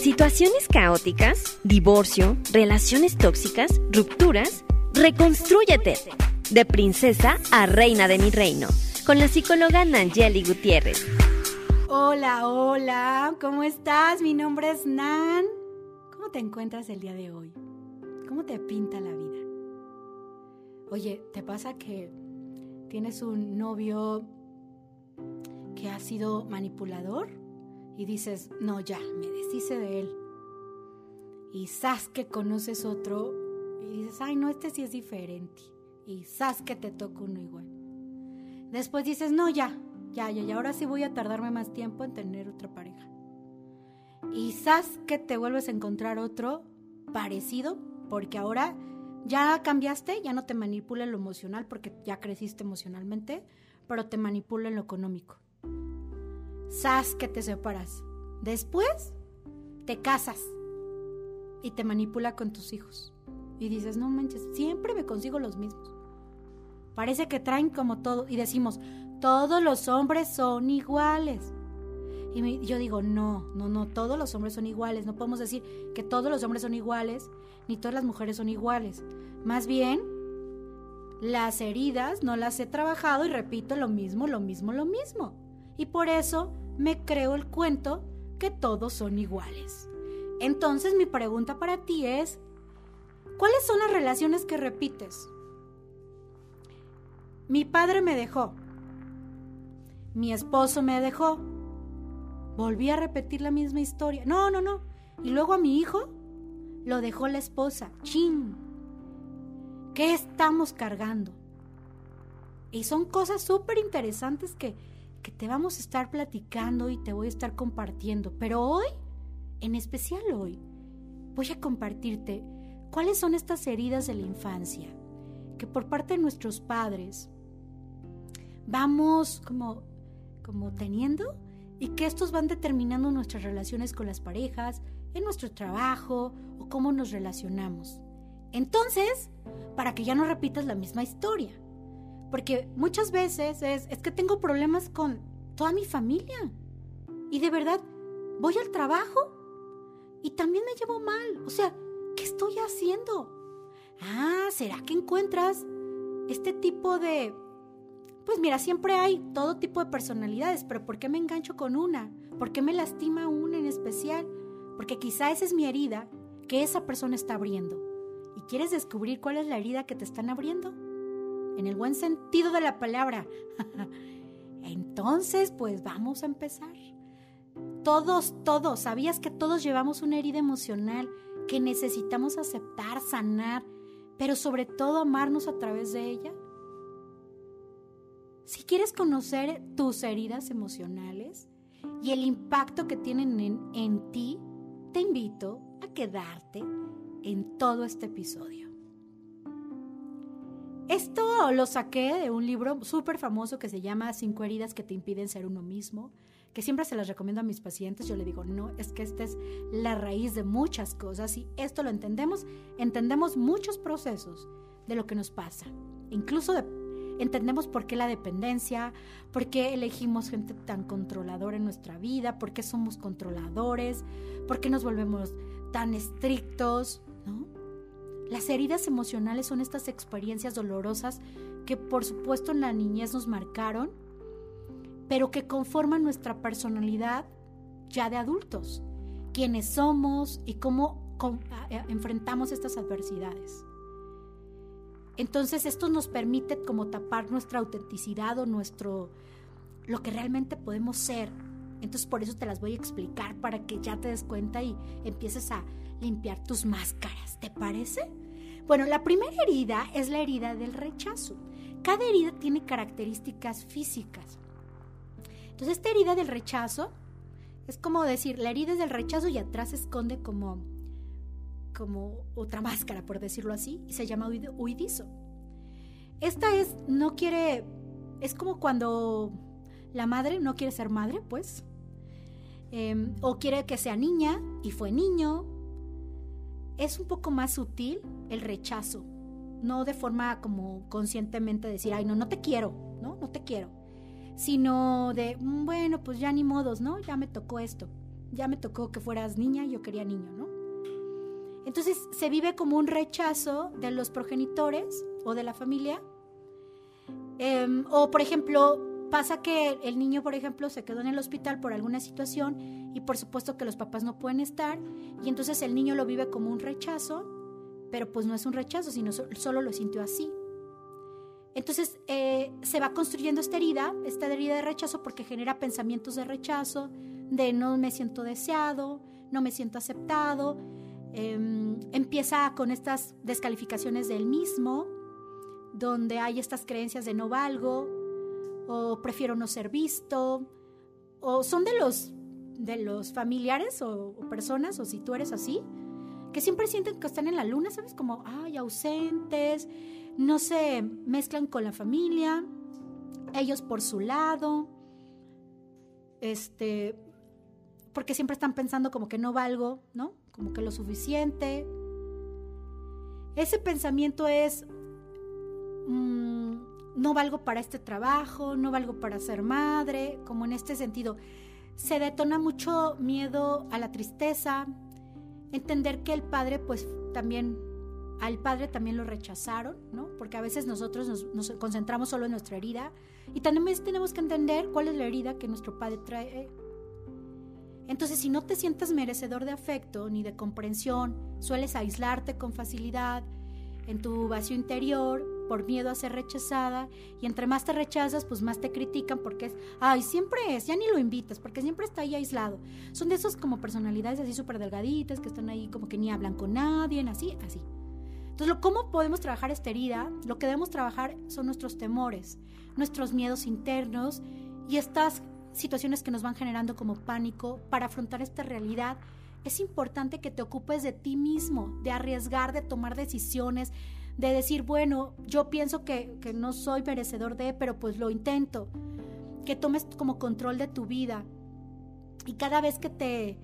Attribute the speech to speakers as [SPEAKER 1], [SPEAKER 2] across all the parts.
[SPEAKER 1] Situaciones caóticas, divorcio, relaciones tóxicas, rupturas. Reconstrúyete. De princesa a reina de mi reino. Con la psicóloga Nangeli Gutiérrez.
[SPEAKER 2] Hola, hola. ¿Cómo estás? Mi nombre es Nan. ¿Cómo te encuentras el día de hoy? ¿Cómo te pinta la vida? Oye, ¿te pasa que tienes un novio que ha sido manipulador? Y dices, no, ya, me deshice de él. Y sabes que conoces otro y dices, ay, no, este sí es diferente. Y sabes que te toca uno igual. Después dices, no, ya, ya, ya, ya, ahora sí voy a tardarme más tiempo en tener otra pareja. Y sabes que te vuelves a encontrar otro parecido, porque ahora ya cambiaste, ya no te manipula en lo emocional, porque ya creciste emocionalmente, pero te manipula en lo económico sas que te separas. Después te casas y te manipula con tus hijos. Y dices, no manches, siempre me consigo los mismos. Parece que traen como todo. Y decimos, todos los hombres son iguales. Y yo digo, no, no, no, todos los hombres son iguales. No podemos decir que todos los hombres son iguales, ni todas las mujeres son iguales. Más bien, las heridas no las he trabajado y repito lo mismo, lo mismo, lo mismo. Y por eso me creo el cuento que todos son iguales. Entonces mi pregunta para ti es, ¿cuáles son las relaciones que repites? Mi padre me dejó. Mi esposo me dejó. Volví a repetir la misma historia. No, no, no. Y luego a mi hijo lo dejó la esposa. Chin. ¿Qué estamos cargando? Y son cosas súper interesantes que que te vamos a estar platicando y te voy a estar compartiendo. Pero hoy, en especial hoy, voy a compartirte cuáles son estas heridas de la infancia que por parte de nuestros padres vamos como, como teniendo y que estos van determinando nuestras relaciones con las parejas, en nuestro trabajo o cómo nos relacionamos. Entonces, para que ya no repitas la misma historia. Porque muchas veces es, que tengo problemas con toda mi familia. Y de verdad, voy al trabajo y también me llevo mal. O sea, ¿qué estoy haciendo? Ah, ¿será que encuentras este tipo de... Pues mira, siempre hay todo tipo de personalidades, pero ¿por qué me engancho con una? ¿Por qué me lastima una en especial? Porque quizá esa es mi herida que esa persona está abriendo. ¿Y quieres descubrir cuál es la herida que te están abriendo? En el buen sentido de la palabra. Entonces, pues vamos a empezar. Todos, todos, ¿sabías que todos llevamos una herida emocional que necesitamos aceptar, sanar, pero sobre todo amarnos a través de ella? Si quieres conocer tus heridas emocionales y el impacto que tienen en, en ti, te invito a quedarte en todo este episodio. Esto lo saqué de un libro súper famoso que se llama Cinco heridas que te impiden ser uno mismo, que siempre se las recomiendo a mis pacientes. Yo le digo, no, es que esta es la raíz de muchas cosas y esto lo entendemos, entendemos muchos procesos de lo que nos pasa. Incluso entendemos por qué la dependencia, por qué elegimos gente tan controladora en nuestra vida, por qué somos controladores, por qué nos volvemos tan estrictos, ¿no? Las heridas emocionales son estas experiencias dolorosas que por supuesto en la niñez nos marcaron, pero que conforman nuestra personalidad ya de adultos, quiénes somos y cómo enfrentamos estas adversidades. Entonces esto nos permite como tapar nuestra autenticidad o nuestro lo que realmente podemos ser. Entonces por eso te las voy a explicar para que ya te des cuenta y empieces a limpiar tus máscaras. ¿Te parece? Bueno, la primera herida es la herida del rechazo. Cada herida tiene características físicas. Entonces, esta herida del rechazo es como decir, la herida es del rechazo y atrás se esconde como, como otra máscara, por decirlo así, y se llama huidizo. Esta es, no quiere, es como cuando la madre no quiere ser madre, pues, em, o quiere que sea niña y fue niño, es un poco más sutil el rechazo, no de forma como conscientemente decir, ay, no, no te quiero, ¿no? No te quiero, sino de, mm, bueno, pues ya ni modos, ¿no? Ya me tocó esto. ya me tocó que fueras niña, yo quería niño, ¿no? Entonces se vive como un rechazo de los progenitores o de la familia. Em, o por ejemplo, pasa que el niño, por ejemplo, se quedó en el hospital por alguna situación y por supuesto que los papás no pueden estar y entonces el niño lo vive como un rechazo, pero pues no es un rechazo, sino solo lo sintió así. Entonces eh, se va construyendo esta herida, esta herida de rechazo porque genera pensamientos de rechazo, de no me siento deseado, no me siento aceptado, em, empieza con estas descalificaciones del mismo, donde hay estas creencias de no valgo, o prefiero no ser visto, o son de los, de los familiares o, personas, o si tú eres así, que siempre sienten que están en la luna, ¿sabes? Como, ay, ausentes, no se mezclan con la familia, ellos por su lado, este, porque siempre están pensando como que no valgo, ¿no? Como que lo suficiente. Ese pensamiento es, mm, no valgo para este trabajo, no valgo para ser madre, como en este sentido. Se detona mucho miedo a la tristeza, entender que el padre, pues también, al padre también lo rechazaron, ¿no? Porque a veces nosotros nos, nos concentramos solo en nuestra herida y también tenemos que entender cuál es la herida que nuestro padre trae. Entonces, si no te sientes merecedor de afecto ni de comprensión, sueles aislarte con facilidad en tu vacío interior, por miedo a ser rechazada y entre más te rechazas, pues más te critican porque es, ay, siempre es, ya ni lo invitas porque siempre está ahí aislado. Son de esos como personalidades así súper delgaditas que están ahí como que ni hablan con nadie, así, así. Entonces, ¿cómo podemos trabajar esta herida? Lo que debemos trabajar son nuestros temores, nuestros miedos internos y estas situaciones que nos van generando como pánico para afrontar esta realidad. Es importante que te ocupes de ti mismo, de arriesgar, de tomar decisiones, de decir, bueno, yo pienso que, no soy merecedor de, pero pues lo intento. Que tomes como control de tu vida. Y cada vez que te,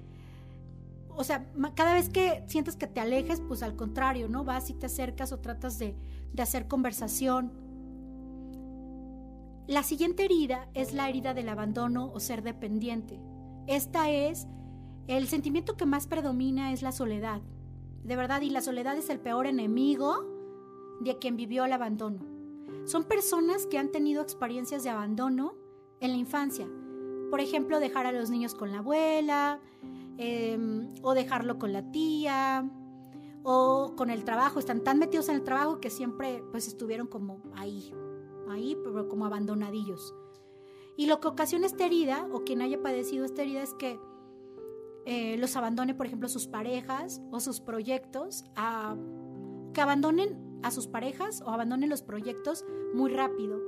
[SPEAKER 2] o sea, cada vez que sientes que te alejes, pues al contrario, ¿no? Vas y te acercas o tratas de, de hacer conversación. La siguiente herida es la herida del abandono o ser dependiente. Esta es, el sentimiento que más predomina es la soledad. De verdad, y la soledad es el peor enemigo de quien vivió el abandono. Son personas que han tenido experiencias de abandono en la infancia. Por ejemplo, dejar a los niños con la abuela, em, o dejarlo con la tía, o con el trabajo. Están tan metidos en el trabajo que siempre pues estuvieron como ahí, ahí, pero como abandonadillos. Y lo que ocasiona esta herida, o quien haya padecido esta herida, es que eh, los abandone, por ejemplo, sus parejas o sus proyectos, que abandonen a sus parejas o abandonen los proyectos muy rápido.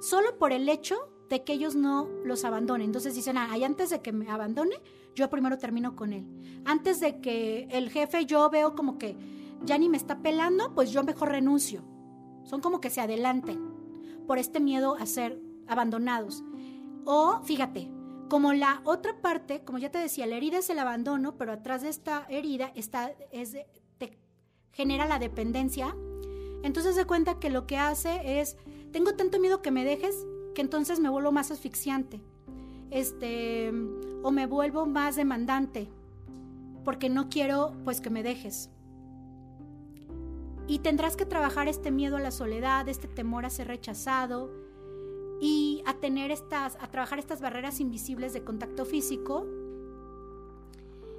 [SPEAKER 2] Solo por el hecho de que ellos no los abandonen. Entonces dicen, ah, antes de que me abandone, yo primero termino con él. Antes de que el jefe yo veo como que ya ni me está pelando, pues yo mejor renuncio. Son como que se adelanten por este miedo a ser abandonados. O fíjate, como la otra parte, como ya te decía, la herida es el abandono, pero atrás de esta herida está, es, genera la dependencia, entonces se cuenta que lo que hace es, tengo tanto miedo que me dejes que entonces me vuelvo más asfixiante, este, o me vuelvo más demandante, porque no quiero pues que me dejes. Y tendrás que trabajar este miedo a la soledad, este temor a ser rechazado y a tener estas, a trabajar estas barreras invisibles de contacto físico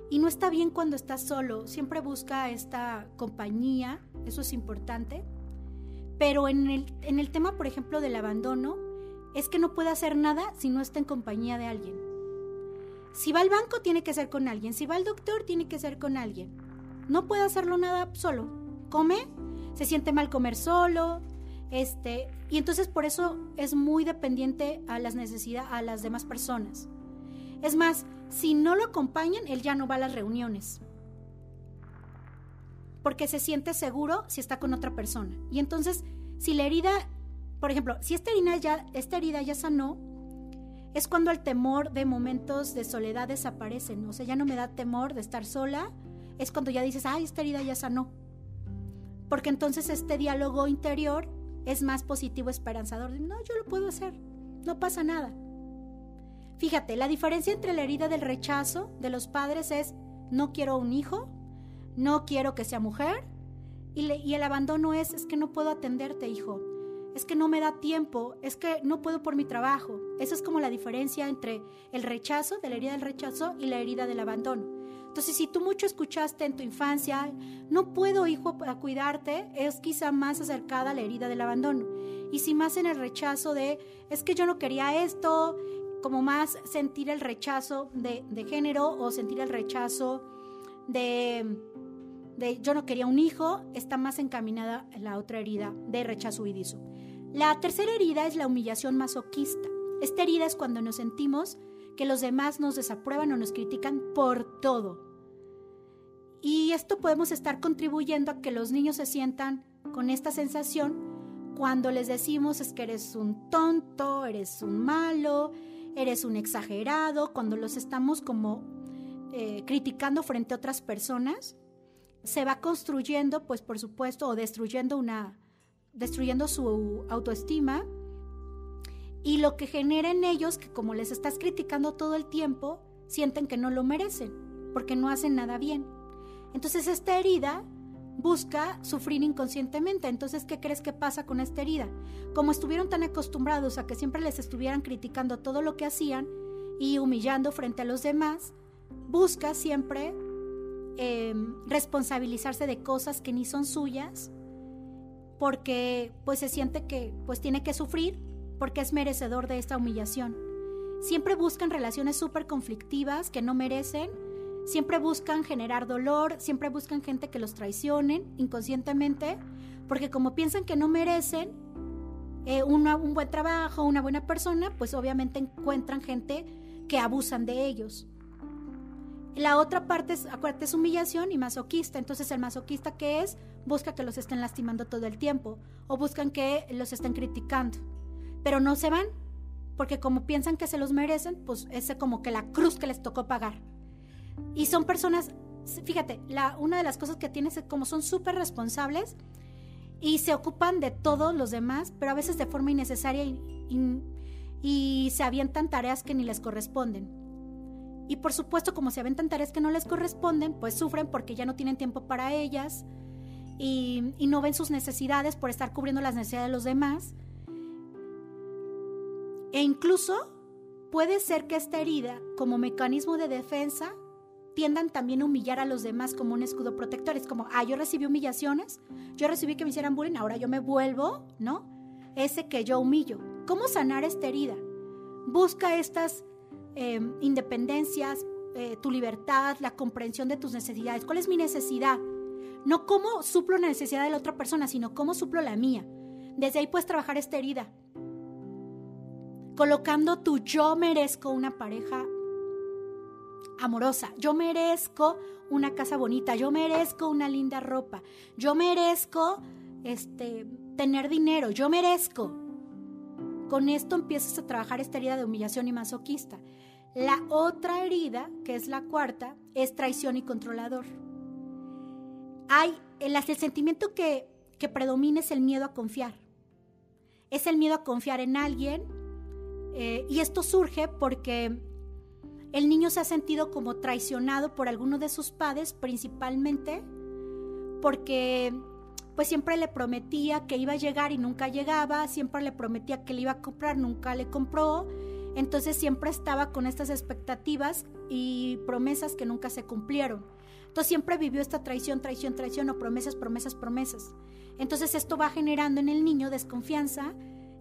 [SPEAKER 2] y no está bien cuando estás solo, siempre busca esta compañía, eso es importante. Pero en el, en el tema, por ejemplo, del abandono, es que no puede hacer nada si no está en compañía de alguien. Si va al banco, tiene que ser con alguien. Si va al doctor, tiene que ser con alguien. No puede hacerlo nada solo. Come, se siente mal comer solo, este, y entonces por eso es muy dependiente a las necesidades a las demás personas. Es más, si no lo acompañan, él ya no va a las reuniones. Porque se siente seguro si está con otra persona. Y entonces, si la herida, por ejemplo, si esta herida ya, esta herida ya sanó, es cuando el temor de momentos de soledad desaparece. O sea, ya no me da temor de estar sola. Es cuando ya dices, ay, esta herida ya sanó. Porque entonces este diálogo interior es más positivo, esperanzador. No, yo lo puedo hacer. No pasa nada. Fíjate, la diferencia entre la herida del rechazo de los padres es no quiero un hijo, no quiero que sea mujer, y, el abandono es es que no puedo atenderte, hijo, es que no me da tiempo, es que no puedo por mi trabajo. Esa es como la diferencia entre el rechazo, de la herida del rechazo, y la herida del abandono. Entonces, si tú mucho escuchaste en tu infancia, no puedo, hijo, a cuidarte, es quizá más acercada a la herida del abandono. Y si más en el rechazo de, es que yo no quería esto, como más sentir el rechazo de, de género o sentir el rechazo de, yo no quería un hijo, está más encaminada la otra herida de rechazo huidizo. La tercera herida es la humillación masoquista. Esta herida es cuando nos sentimos que los demás nos desaprueban o nos critican por todo. Y esto podemos estar contribuyendo a que los niños se sientan con esta sensación cuando les decimos es que eres un tonto, eres un malo, eres un exagerado, cuando los estamos como eh, criticando frente a otras personas, se va construyendo, pues por supuesto, o destruyendo una, destruyendo su autoestima y lo que genera en ellos, que como les estás criticando todo el tiempo, sienten que no lo merecen, porque no hacen nada bien. Entonces esta herida busca sufrir inconscientemente. Entonces, ¿qué crees que pasa con esta herida? Como estuvieron tan acostumbrados a que siempre les estuvieran criticando todo lo que hacían y humillando frente a los demás, busca siempre em, responsabilizarse de cosas que ni son suyas porque pues se siente que pues tiene que sufrir porque es merecedor de esta humillación. Siempre buscan relaciones súper conflictivas que no merecen Siempre buscan generar dolor, siempre buscan gente que los traicionen inconscientemente, porque como piensan que no merecen eh, un buen trabajo, una buena persona, pues obviamente encuentran gente que abusan de ellos. La otra parte es, acuérdate, es humillación y masoquista. Entonces, el masoquista que es, busca que los estén lastimando todo el tiempo o buscan que los estén criticando. Pero no se van, porque como piensan que se los merecen, pues es como que la cruz que les tocó pagar. Y son personas, fíjate, la, una de las cosas que tienes es como son súper responsables y se ocupan de todos los demás, pero a veces de forma innecesaria y, y, se avientan tareas que ni les corresponden. Y por supuesto, como se avientan tareas que no les corresponden, pues sufren porque ya no tienen tiempo para ellas y, y no ven sus necesidades por estar cubriendo las necesidades de los demás. E incluso puede ser que esta herida, como mecanismo de defensa, tiendan también a humillar a los demás como un escudo protector. Es como, ah, yo recibí humillaciones, yo recibí que me hicieran bullying, ahora yo me vuelvo, ¿no? Ese que yo humillo. ¿Cómo sanar esta herida? Busca estas em, independencias, eh, tu libertad, la comprensión de tus necesidades. ¿Cuál es mi necesidad? No cómo suplo la necesidad de la otra persona, sino cómo suplo la mía. Desde ahí puedes trabajar esta herida. Colocando tu yo merezco una pareja amorosa. Yo merezco una casa bonita, yo merezco una linda ropa, yo merezco este tener dinero, yo merezco. Con esto empiezas a trabajar esta herida de humillación y masoquista. La otra herida, que es la cuarta, es traición y controlador. Hay el, sentimiento que, que predomina es el miedo a confiar. Es el miedo a confiar en alguien. Eh, y esto surge porque el niño se ha sentido como traicionado por alguno de sus padres, principalmente porque pues siempre le prometía que iba a llegar y nunca llegaba, siempre le prometía que le iba a comprar, nunca le compró, entonces siempre estaba con estas expectativas y promesas que nunca se cumplieron. Entonces siempre vivió esta traición, traición, traición o promesas, promesas, promesas. Entonces esto va generando en el niño desconfianza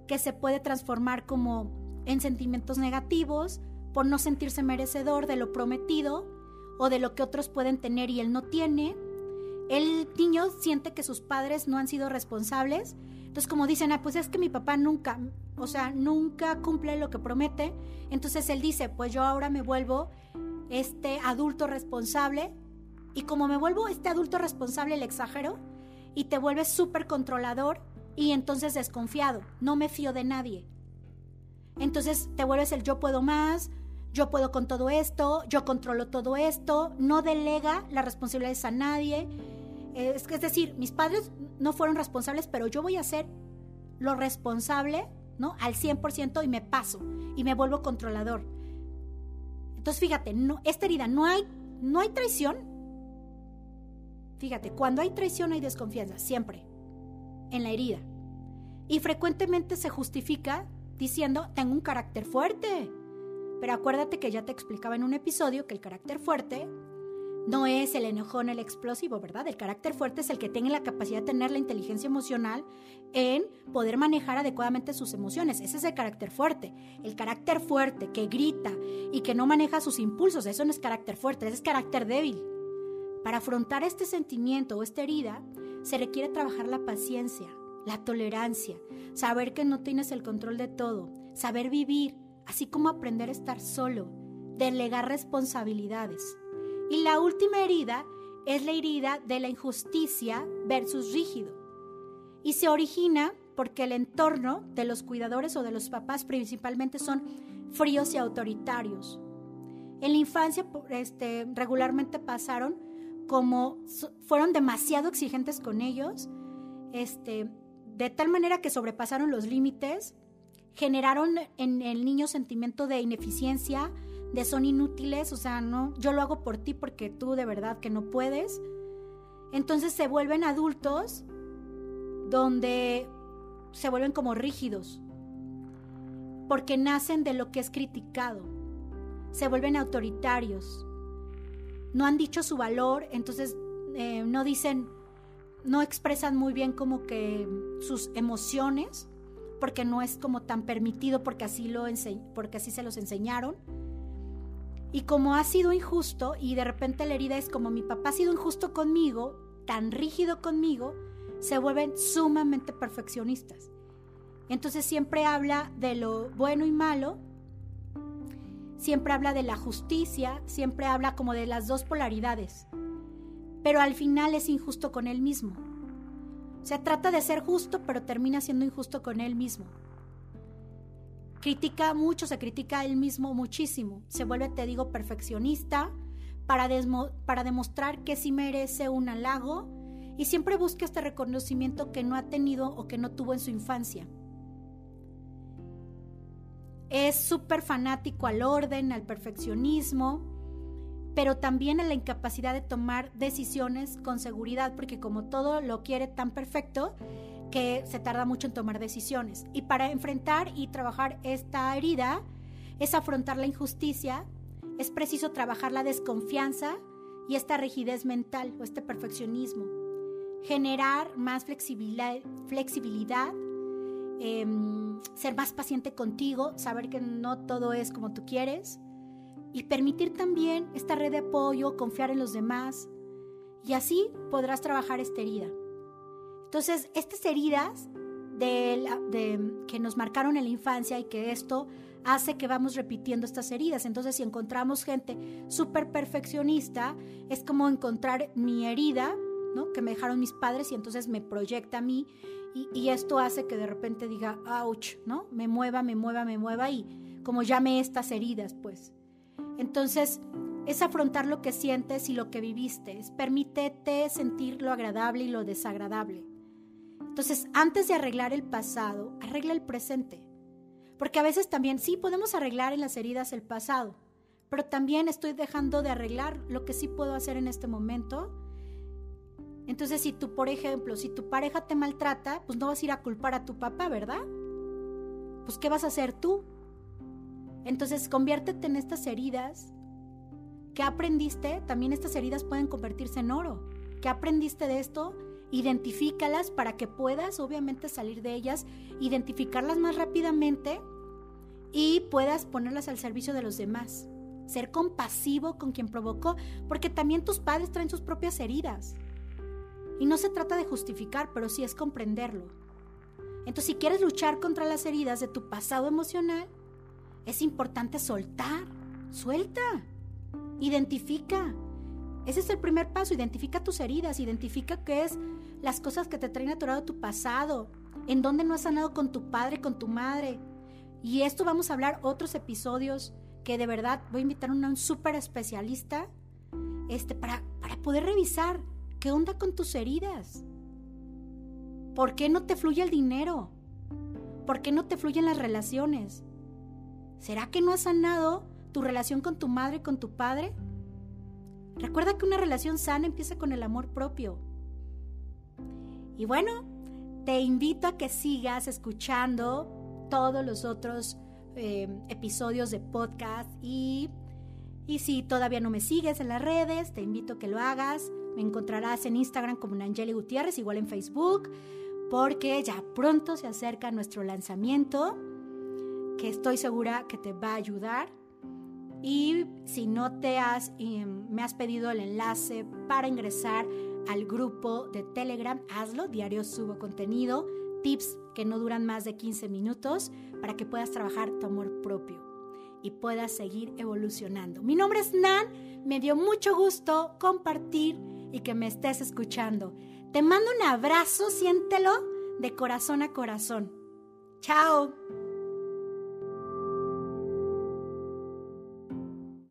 [SPEAKER 2] que se puede transformar como en sentimientos negativos, por no sentirse merecedor de lo prometido o de lo que otros pueden tener y él no tiene. El niño siente que sus padres no han sido responsables. Entonces, como dicen, ah, pues es que mi papá nunca, o sea, nunca cumple lo que promete. Entonces él dice, pues yo ahora me vuelvo este adulto responsable. Y como me vuelvo este adulto responsable, le exagero. Y te vuelves súper controlador y entonces desconfiado. No me fío de nadie. Entonces te vuelves el yo puedo más, yo puedo con todo esto, yo controlo todo esto, no delega las responsabilidades a nadie. Es, es decir, mis padres no fueron responsables, pero yo voy a ser lo responsable, ¿no? Al 100% y me paso y me vuelvo controlador. Entonces, fíjate, no, esta herida, no hay, no hay traición. Fíjate, cuando hay traición hay desconfianza, siempre, en la herida. Y frecuentemente se justifica diciendo, tengo un carácter fuerte. Pero acuérdate que ya te explicaba en un episodio que el carácter fuerte no es el enojón, el explosivo, ¿verdad? El carácter fuerte es el que tiene la capacidad de tener la inteligencia emocional en poder manejar adecuadamente sus emociones. Ese es el carácter fuerte. El carácter fuerte que grita y que no maneja sus impulsos, eso no es carácter fuerte, ese es carácter débil. Para afrontar este sentimiento o esta herida, se requiere trabajar la paciencia, la tolerancia, saber que no tienes el control de todo, saber vivir, así como aprender a estar solo, delegar responsabilidades. Y la última herida es la herida de la injusticia versus rígido. Y se origina porque el entorno de los cuidadores o de los papás principalmente son fríos y autoritarios. En la infancia este, regularmente pasaron como fueron demasiado exigentes con ellos, este, de tal manera que sobrepasaron los límites, generaron en el niño sentimiento de ineficiencia, de son inútiles, o sea, no, yo lo hago por ti porque tú de verdad que no puedes. Entonces se vuelven adultos donde se vuelven como rígidos, porque nacen de lo que es criticado, se vuelven autoritarios, no han dicho su valor, entonces eh, no dicen, no expresan muy bien como que sus emociones, porque no es como tan permitido, porque así, lo porque así se los enseñaron. Y como ha sido injusto y de repente la herida es como mi papá ha sido injusto conmigo, tan rígido conmigo, se vuelven sumamente perfeccionistas. Entonces siempre habla de lo bueno y malo, siempre habla de la justicia, siempre habla como de las dos polaridades, pero al final es injusto con él mismo. Sea, trata de ser justo, pero termina siendo injusto con él mismo. Critica mucho, se critica a él mismo muchísimo, se vuelve, te digo, perfeccionista para, para demostrar que sí merece un halago y siempre busca este reconocimiento que no ha tenido o que no tuvo en su infancia. Es súper fanático al orden, al perfeccionismo, pero también a la incapacidad de tomar decisiones con seguridad, porque como todo lo quiere tan perfecto, que se tarda mucho en tomar decisiones. Y para enfrentar y trabajar esta herida es afrontar la injusticia, es preciso trabajar la desconfianza y esta rigidez mental o este perfeccionismo. Generar más flexibilidad, flexibilidad em, ser más paciente contigo, saber que no todo es como tú quieres y permitir también esta red de apoyo, confiar en los demás y así podrás trabajar esta herida. Entonces, estas heridas de, que nos marcaron en la infancia y que esto hace que vamos repitiendo estas heridas. Entonces, si encontramos gente súper perfeccionista, es como encontrar mi herida, ¿no? Que me dejaron mis padres y entonces me proyecta a mí y, y, esto hace que de repente diga, ouch, ¿no? Me mueva, me mueva, me mueva y como llame estas heridas, pues. Entonces, es afrontar lo que sientes y lo que viviste, es permítete sentir lo agradable y lo desagradable. Entonces, antes de arreglar el pasado, arregla el presente. Porque a veces también sí podemos arreglar en las heridas el pasado, pero también estoy dejando de arreglar lo que sí puedo hacer en este momento. Entonces, si tú, por ejemplo, si tu pareja te maltrata, pues no vas a ir a culpar a tu papá, ¿verdad? Pues, ¿qué vas a hacer tú? Entonces, conviértete en estas heridas. ¿Qué aprendiste? También estas heridas pueden convertirse en oro. ¿Qué aprendiste de esto? identifícalas para que puedas obviamente salir de ellas, identificarlas más rápidamente y puedas ponerlas al servicio de los demás. Ser compasivo con quien provocó, porque también tus padres traen sus propias heridas. Y no se trata de justificar, pero sí es comprenderlo. Entonces, si quieres luchar contra las heridas de tu pasado emocional, es importante soltar, suelta, identifica, ese es el primer paso, identifica tus heridas, identifica qué es las cosas que te traen atorado tu pasado, en dónde no has sanado con tu padre, con tu madre. Y esto vamos a hablar otros episodios que de verdad voy a invitar a un súper especialista este, para, para poder revisar qué onda con tus heridas. ¿Por qué no te fluye el dinero? ¿Por qué no te fluyen las relaciones? ¿Será que no has sanado tu relación con tu madre y con tu padre. Recuerda que una relación sana empieza con el amor propio. Y bueno, te invito a que sigas escuchando todos los otros eh, episodios de podcast y, y si todavía no me sigues en las redes, te invito a que lo hagas. Me encontrarás en Instagram como Nangeli Gutiérrez, igual en Facebook, porque ya pronto se acerca nuestro lanzamiento, que estoy segura que te va a ayudar. Y si no te has, em, me has pedido el enlace para ingresar al grupo de Telegram, hazlo, diario subo contenido, tips que no duran más de 15 minutos para que puedas trabajar tu amor propio y puedas seguir evolucionando. Mi nombre es Nan, me dio mucho gusto compartir y que me estés escuchando. Te mando un abrazo, siéntelo de corazón a corazón. Chao.